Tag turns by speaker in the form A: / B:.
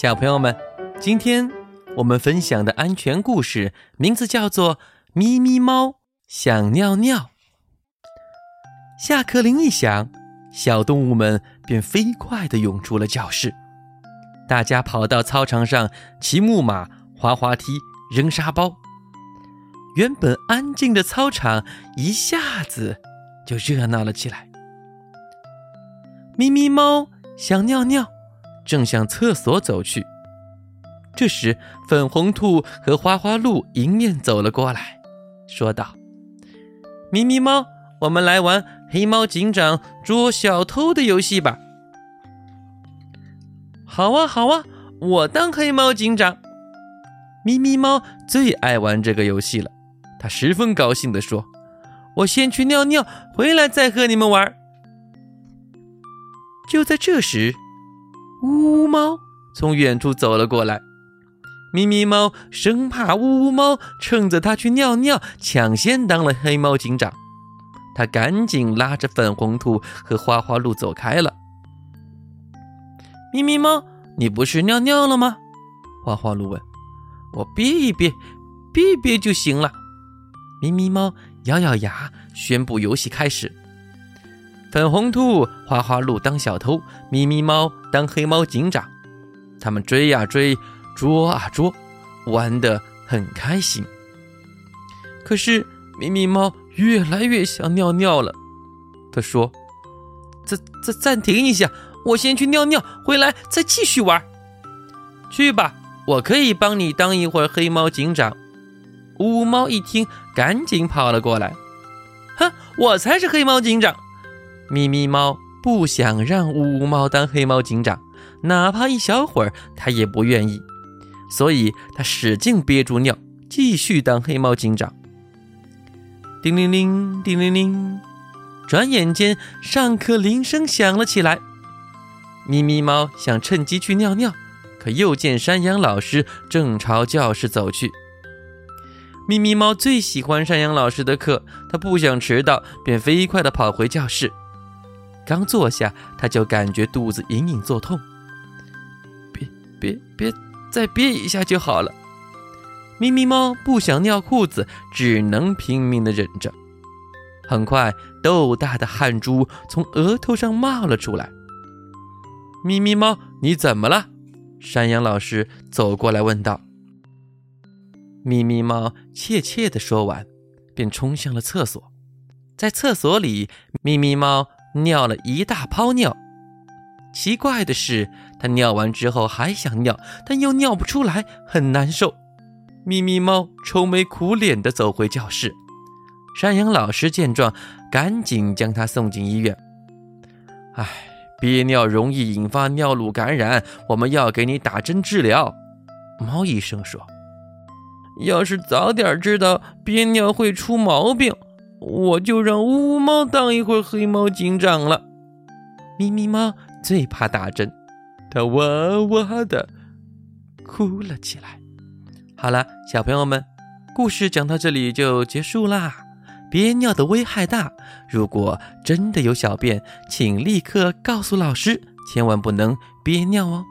A: 小朋友们，今天我们分享的安全故事名字叫做《咪咪猫想尿尿》。下课铃一响，小动物们便飞快地涌出了教室。大家跑到操场上骑木马、滑滑梯、扔沙包。原本安静的操场一下子就热闹了起来。咪咪猫想尿尿，正向厕所走去。这时，粉红兔和花花鹿迎面走了过来，说道：“咪咪猫，我们来玩黑猫警长捉小偷的游戏吧。”“好啊，好啊，我当黑猫警长。”咪咪猫最爱玩这个游戏了，它十分高兴地说：“我先去尿尿，回来再和你们玩。”就在这时，呜呜猫从远处走了过来。咪咪猫生怕呜呜猫趁着它去尿尿，抢先当了黑猫警长，它赶紧拉着粉红兔和花花鹿走开了。咪咪猫，你不是尿尿了吗？花花鹿问。我憋一憋，憋一憋就行了。咪咪猫咬咬牙，宣布游戏开始。粉红兔、花花鹿当小偷，咪咪猫当黑猫警长，他们追呀追。捉啊捉，玩得很开心。可是咪咪猫越来越想尿尿了。他说：“暂暂暂停一下，我先去尿尿，回来再继续玩。”去吧，我可以帮你当一会儿黑猫警长。乌猫一听，赶紧跑了过来。哼，我才是黑猫警长！咪咪猫不想让乌猫当黑猫警长，哪怕一小会儿，它也不愿意。所以他使劲憋住尿，继续当黑猫警长。叮铃铃，叮铃铃，转眼间上课铃声响了起来。咪咪猫想趁机去尿尿，可又见山羊老师正朝教室走去。咪咪猫最喜欢山羊老师的课，他不想迟到，便飞快地跑回教室。刚坐下，他就感觉肚子隐隐作痛。别别别！再憋一下就好了。咪咪猫不想尿裤子，只能拼命的忍着。很快，豆大的汗珠从额头上冒了出来。咪咪猫，你怎么了？山羊老师走过来问道。咪咪猫怯怯的说完，便冲向了厕所。在厕所里，咪咪猫尿了一大泡尿。奇怪的是，他尿完之后还想尿，但又尿不出来，很难受。咪咪猫愁眉苦脸地走回教室。山羊老师见状，赶紧将他送进医院。唉，憋尿容易引发尿路感染，我们要给你打针治疗。猫医生说：“要是早点知道憋尿会出毛病，我就让呜呜猫当一会儿黑猫警长了。”咪咪猫。最怕打针，它哇哇的哭了起来。好了，小朋友们，故事讲到这里就结束啦。憋尿的危害大，如果真的有小便，请立刻告诉老师，千万不能憋尿哦。